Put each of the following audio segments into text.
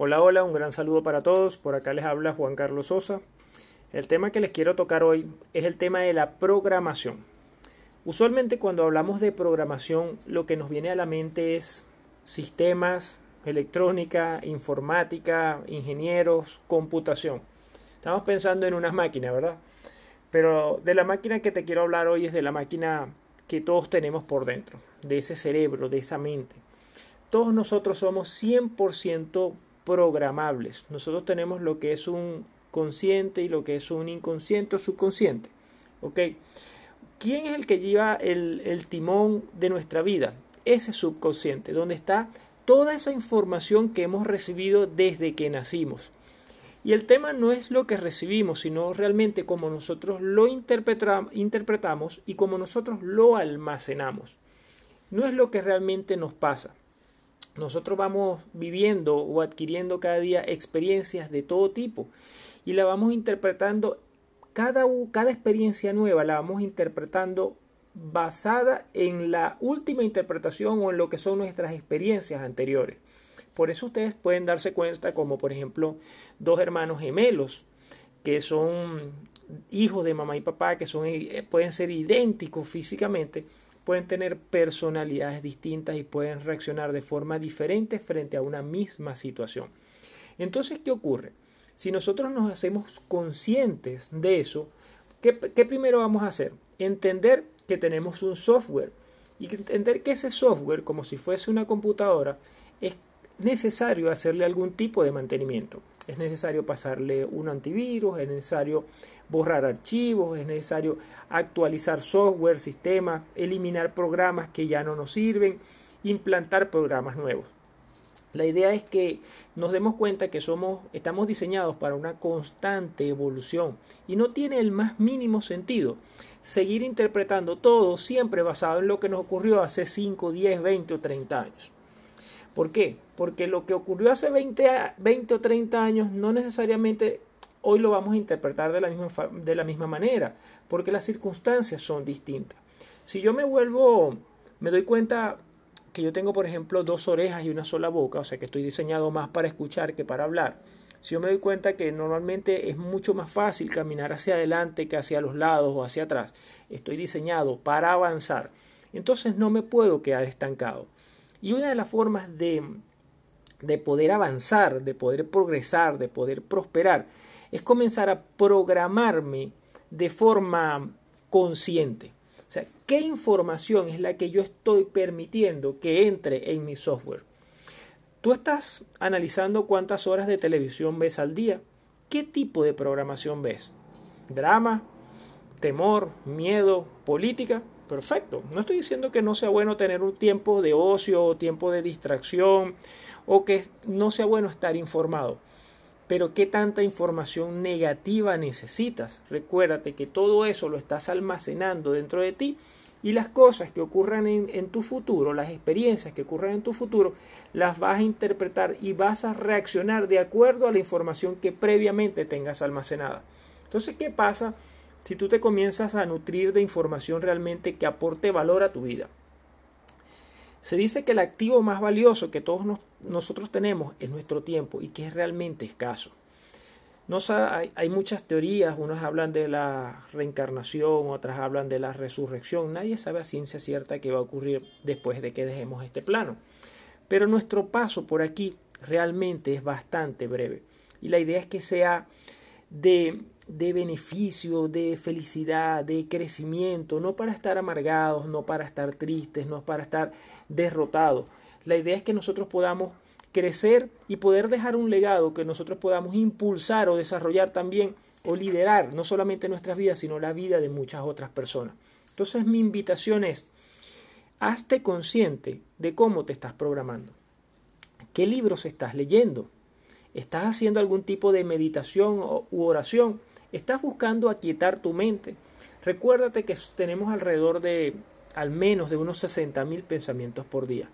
Hola, hola, un gran saludo para todos. Por acá les habla Juan Carlos Sosa. El tema que les quiero tocar hoy es el tema de la programación. Usualmente cuando hablamos de programación lo que nos viene a la mente es sistemas, electrónica, informática, ingenieros, computación. Estamos pensando en unas máquinas, ¿verdad? Pero de la máquina que te quiero hablar hoy es de la máquina que todos tenemos por dentro, de ese cerebro, de esa mente. Todos nosotros somos 100% programables. Nosotros tenemos lo que es un consciente y lo que es un inconsciente o subconsciente. ¿Ok? ¿Quién es el que lleva el, timón de nuestra vida? Ese subconsciente, donde está toda esa información que hemos recibido desde que nacimos. Y el tema no es lo que recibimos, sino realmente cómo nosotros lo interpretamos y cómo nosotros lo almacenamos. No es lo que realmente nos pasa. Nosotros vamos viviendo o adquiriendo cada día experiencias de todo tipo y la vamos interpretando, cada, cada experiencia nueva la vamos interpretando basada en la última interpretación o en lo que son nuestras experiencias anteriores. Por eso ustedes pueden darse cuenta como por ejemplo dos hermanos gemelos que son hijos de mamá y papá, que son, eh, pueden ser idénticos físicamente, pueden tener personalidades distintas y pueden reaccionar de forma diferente frente a una misma situación. Entonces, ¿qué ocurre? Si nosotros nos hacemos conscientes de eso, ¿qué, ¿qué, primero vamos a hacer? Entender que tenemos un software y entender que ese software, como si fuese una computadora, es necesario hacerle algún tipo de mantenimiento. Es necesario pasarle un antivirus, es necesario borrar archivos, es necesario actualizar software, sistemas, eliminar programas que ya no nos sirven, implantar programas nuevos. La idea es que nos demos cuenta que somos, estamos diseñados para una constante evolución y no tiene el más mínimo sentido seguir interpretando todo siempre basado en lo que nos ocurrió hace 5, 10, 20 o 30 años. ¿Por qué? Porque lo que ocurrió hace 20, 20 o 30 años no necesariamente hoy lo vamos a interpretar de la, misma, de la misma manera, porque las circunstancias son distintas. Si yo me vuelvo, me doy cuenta que yo tengo, por ejemplo, dos orejas y una sola boca, o sea que estoy diseñado más para escuchar que para hablar. Si yo me doy cuenta que normalmente es mucho más fácil caminar hacia adelante que hacia los lados o hacia atrás, estoy diseñado para avanzar, entonces no me puedo quedar estancado. Y una de las formas de, de poder avanzar, de poder progresar, de poder prosperar, es comenzar a programarme de forma consciente. O sea, ¿qué información es la que yo estoy permitiendo que entre en mi software? Tú estás analizando cuántas horas de televisión ves al día. ¿Qué tipo de programación ves? ¿Drama? ¿Temor? ¿Miedo? ¿Política? Perfecto. No estoy diciendo que no sea bueno tener un tiempo de ocio o tiempo de distracción o que no sea bueno estar informado. Pero ¿qué tanta información negativa necesitas? Recuérdate que todo eso lo estás almacenando dentro de ti y las cosas que ocurran en, en, tu futuro, las experiencias que ocurran en tu futuro, las vas a interpretar y vas a reaccionar de acuerdo a la información que previamente tengas almacenada. Entonces, ¿qué pasa si tú te comienzas a nutrir de información realmente que aporte valor a tu vida? Se dice que el activo más valioso que todos nosotros tenemos es nuestro tiempo y que es realmente escaso. No, hay, hay, muchas teorías, unos hablan de la reencarnación, otras hablan de la resurrección. Nadie sabe a ciencia cierta qué va a ocurrir después de que dejemos este plano. Pero nuestro paso por aquí realmente es bastante breve. Y la idea es que sea de de beneficio, de felicidad, de crecimiento, no para estar amargados, no para estar tristes, no para estar derrotados. La idea es que nosotros podamos crecer y poder dejar un legado que nosotros podamos impulsar o desarrollar también o liderar no solamente nuestras vidas, sino la vida de muchas otras personas. Entonces mi invitación es, hazte consciente de cómo te estás programando. ¿Qué libros estás leyendo? ¿Estás haciendo algún tipo de meditación u oración? Estás buscando aquietar tu mente. Recuérdate que tenemos alrededor de al menos de unos 60 mil pensamientos por día.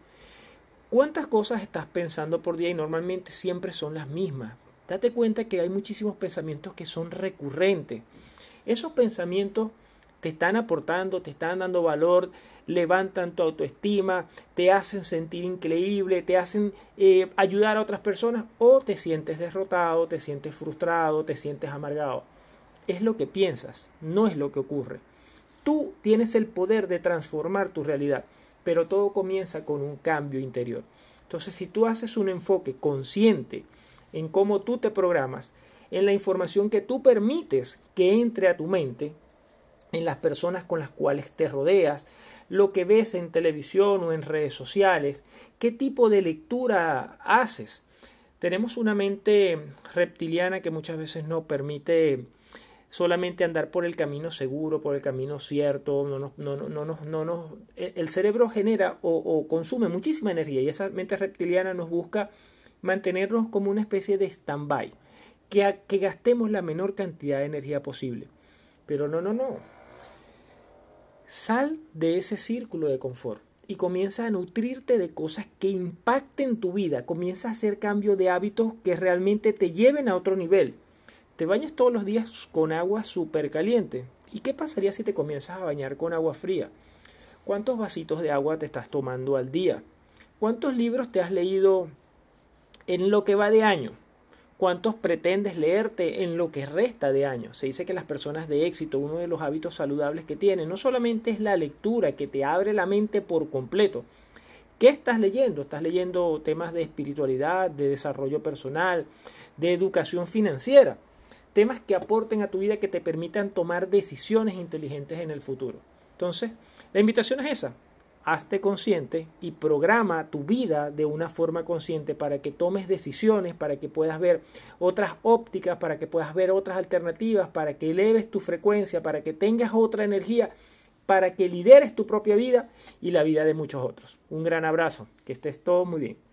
¿Cuántas cosas estás pensando por día y normalmente siempre son las mismas? Date cuenta que hay muchísimos pensamientos que son recurrentes. Esos pensamientos te están aportando, te están dando valor, levantan tu autoestima, te hacen sentir increíble, te hacen eh, ayudar a otras personas o te sientes derrotado, te sientes frustrado, te sientes amargado. Es lo que piensas, no es lo que ocurre. Tú tienes el poder de transformar tu realidad, pero todo comienza con un cambio interior. Entonces, si tú haces un enfoque consciente en cómo tú te programas, en la información que tú permites que entre a tu mente, en las personas con las cuales te rodeas, lo que ves en televisión o en redes sociales, qué tipo de lectura haces. Tenemos una mente reptiliana que muchas veces no permite solamente andar por el camino seguro, por el camino cierto, no, no, no, no, no, el cerebro genera o, consume muchísima energía y esa mente reptiliana nos busca mantenernos como una especie de stand-by, que, que gastemos la menor cantidad de energía posible. Pero no, no, no. Sal de ese círculo de confort y comienza a nutrirte de cosas que impacten tu vida, comienza a hacer cambio de hábitos que realmente te lleven a otro nivel te bañas todos los días con agua súper caliente. ¿Y qué pasaría si te comienzas a bañar con agua fría? ¿Cuántos vasitos de agua te estás tomando al día? ¿Cuántos libros te has leído en lo que va de año? ¿Cuántos pretendes leerte en lo que resta de año? Se dice que las personas de éxito, uno de los hábitos saludables que tienen, no solamente es la lectura que te abre la mente por completo. ¿Qué estás leyendo? Estás leyendo temas de espiritualidad, de desarrollo personal, de educación financiera temas que aporten a tu vida que te permitan tomar decisiones inteligentes en el futuro. Entonces, la invitación es esa. Hazte consciente y programa tu vida de una forma consciente para que tomes decisiones, para que puedas ver otras ópticas, para que puedas ver otras alternativas, para que eleves tu frecuencia, para que tengas otra energía, para que lideres tu propia vida y la vida de muchos otros. Un gran abrazo, que estés todo muy bien.